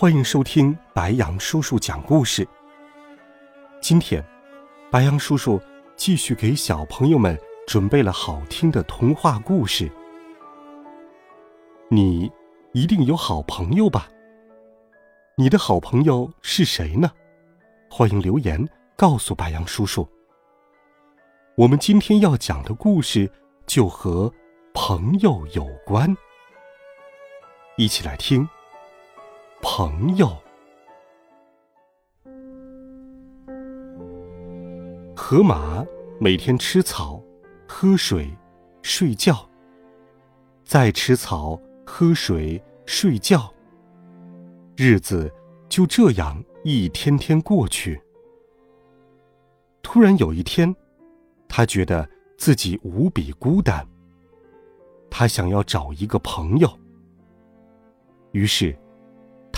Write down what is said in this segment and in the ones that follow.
欢迎收听白杨叔叔讲故事。今天，白杨叔叔继续给小朋友们准备了好听的童话故事。你一定有好朋友吧？你的好朋友是谁呢？欢迎留言告诉白杨叔叔。我们今天要讲的故事就和朋友有关，一起来听。朋友，河马每天吃草、喝水、睡觉，再吃草、喝水、睡觉，日子就这样一天天过去。突然有一天，他觉得自己无比孤单，他想要找一个朋友，于是。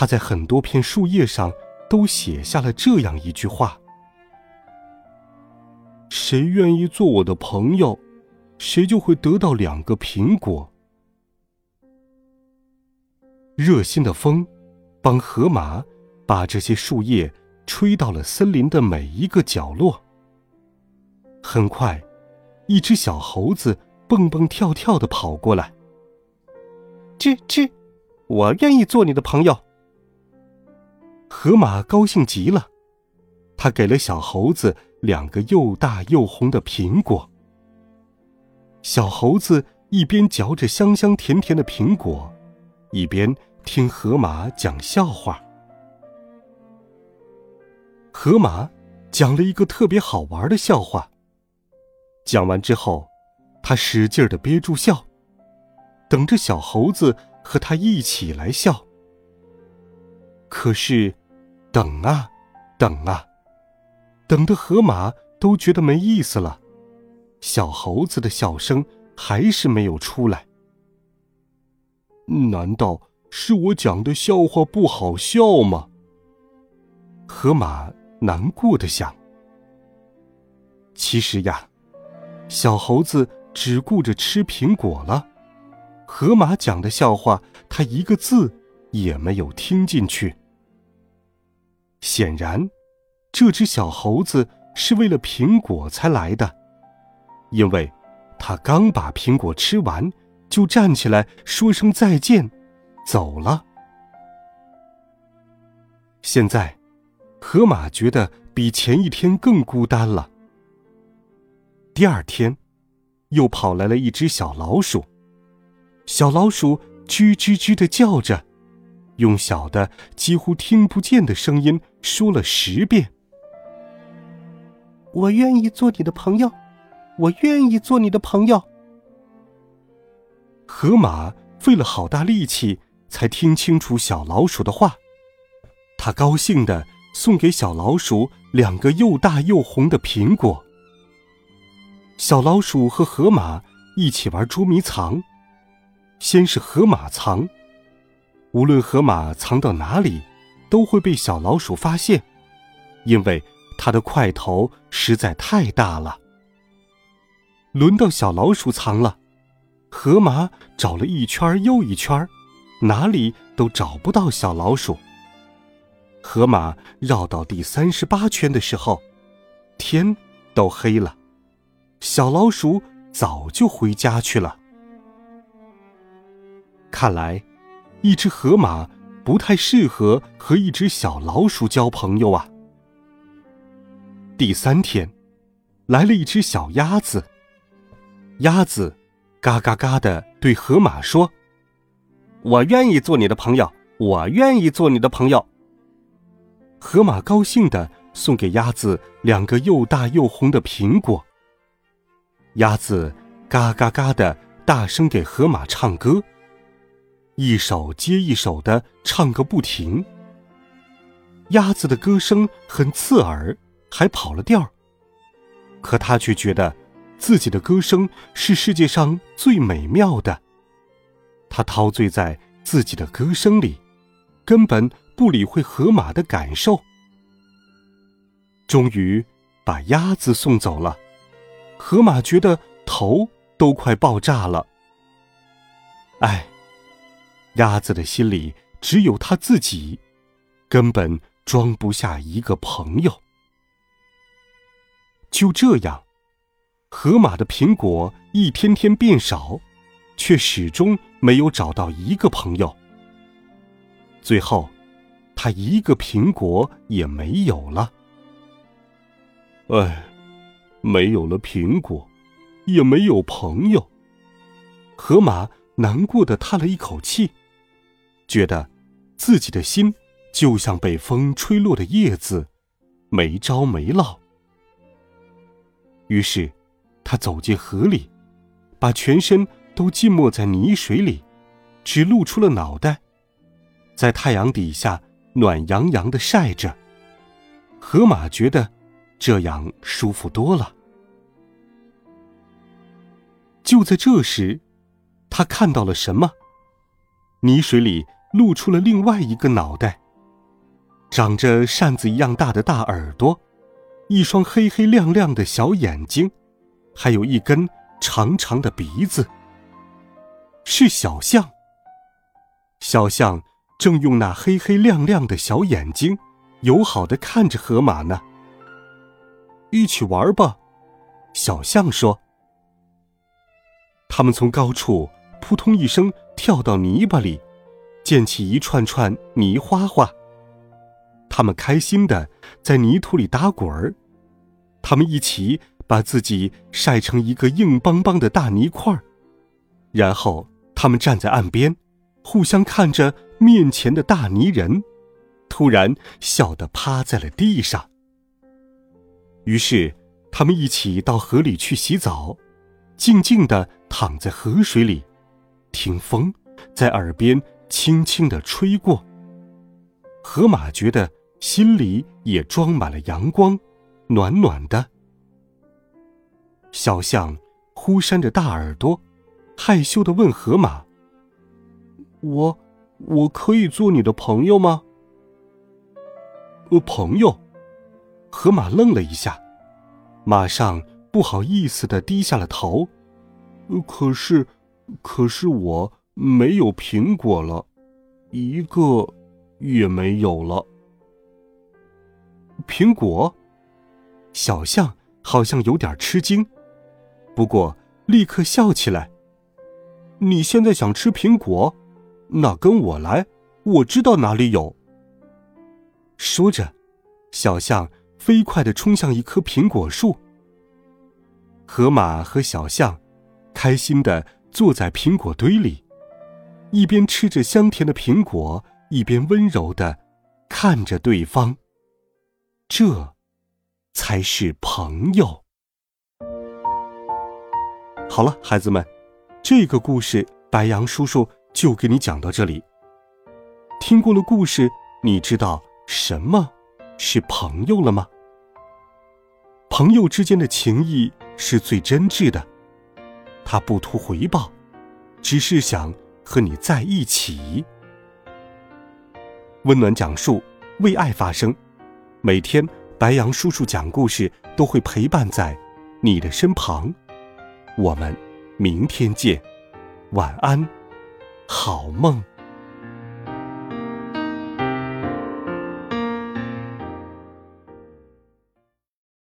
他在很多片树叶上都写下了这样一句话：“谁愿意做我的朋友，谁就会得到两个苹果。”热心的风帮河马把这些树叶吹到了森林的每一个角落。很快，一只小猴子蹦蹦跳跳的跑过来：“吱吱，我愿意做你的朋友。”河马高兴极了，他给了小猴子两个又大又红的苹果。小猴子一边嚼着香香甜甜的苹果，一边听河马讲笑话。河马讲了一个特别好玩的笑话。讲完之后，他使劲的憋住笑，等着小猴子和他一起来笑。可是。等啊，等啊，等的河马都觉得没意思了，小猴子的笑声还是没有出来。难道是我讲的笑话不好笑吗？河马难过的想。其实呀，小猴子只顾着吃苹果了，河马讲的笑话，他一个字也没有听进去。显然，这只小猴子是为了苹果才来的，因为，他刚把苹果吃完，就站起来说声再见，走了。现在，河马觉得比前一天更孤单了。第二天，又跑来了一只小老鼠，小老鼠吱吱吱的叫着。用小的、几乎听不见的声音说了十遍：“我愿意做你的朋友，我愿意做你的朋友。”河马费了好大力气才听清楚小老鼠的话，他高兴的送给小老鼠两个又大又红的苹果。小老鼠和河马一起玩捉迷藏，先是河马藏。无论河马藏到哪里，都会被小老鼠发现，因为它的块头实在太大了。轮到小老鼠藏了，河马找了一圈又一圈，哪里都找不到小老鼠。河马绕到第三十八圈的时候，天都黑了，小老鼠早就回家去了。看来。一只河马不太适合和一只小老鼠交朋友啊。第三天，来了一只小鸭子。鸭子嘎嘎嘎的对河马说：“我愿意做你的朋友，我愿意做你的朋友。”河马高兴的送给鸭子两个又大又红的苹果。鸭子嘎嘎嘎的大声给河马唱歌。一首接一首的唱个不停。鸭子的歌声很刺耳，还跑了调。可他却觉得自己的歌声是世界上最美妙的。他陶醉在自己的歌声里，根本不理会河马的感受。终于，把鸭子送走了。河马觉得头都快爆炸了。唉，鸭子的心里只有他自己，根本装不下一个朋友。就这样，河马的苹果一天天变少，却始终没有找到一个朋友。最后，他一个苹果也没有了。唉，没有了苹果，也没有朋友。河马难过的叹了一口气，觉得自己的心就像被风吹落的叶子，没招没落。于是，他走进河里，把全身都浸没在泥水里，只露出了脑袋，在太阳底下暖洋洋的晒着。河马觉得。这样舒服多了。就在这时，他看到了什么？泥水里露出了另外一个脑袋，长着扇子一样大的大耳朵，一双黑黑亮亮的小眼睛，还有一根长长的鼻子。是小象。小象正用那黑黑亮亮的小眼睛，友好的看着河马呢。一起玩吧，小象说。他们从高处扑通一声跳到泥巴里，溅起一串串泥花花。他们开心的在泥土里打滚儿，他们一起把自己晒成一个硬邦邦的大泥块儿，然后他们站在岸边，互相看着面前的大泥人，突然笑得趴在了地上。于是，他们一起到河里去洗澡，静静地躺在河水里，听风在耳边轻轻地吹过。河马觉得心里也装满了阳光，暖暖的。小象忽扇着大耳朵，害羞地问河马：“我，我可以做你的朋友吗？”“呃，朋友。”河马愣了一下，马上不好意思的低下了头。可是，可是我没有苹果了，一个也没有了。苹果，小象好像有点吃惊，不过立刻笑起来。你现在想吃苹果？那跟我来，我知道哪里有。说着，小象。飞快地冲向一棵苹果树。河马和小象开心地坐在苹果堆里，一边吃着香甜的苹果，一边温柔地看着对方。这，才是朋友。好了，孩子们，这个故事白杨叔叔就给你讲到这里。听过了故事，你知道什么？是朋友了吗？朋友之间的情谊是最真挚的，他不图回报，只是想和你在一起。温暖讲述，为爱发声。每天，白杨叔叔讲故事都会陪伴在你的身旁。我们明天见，晚安，好梦。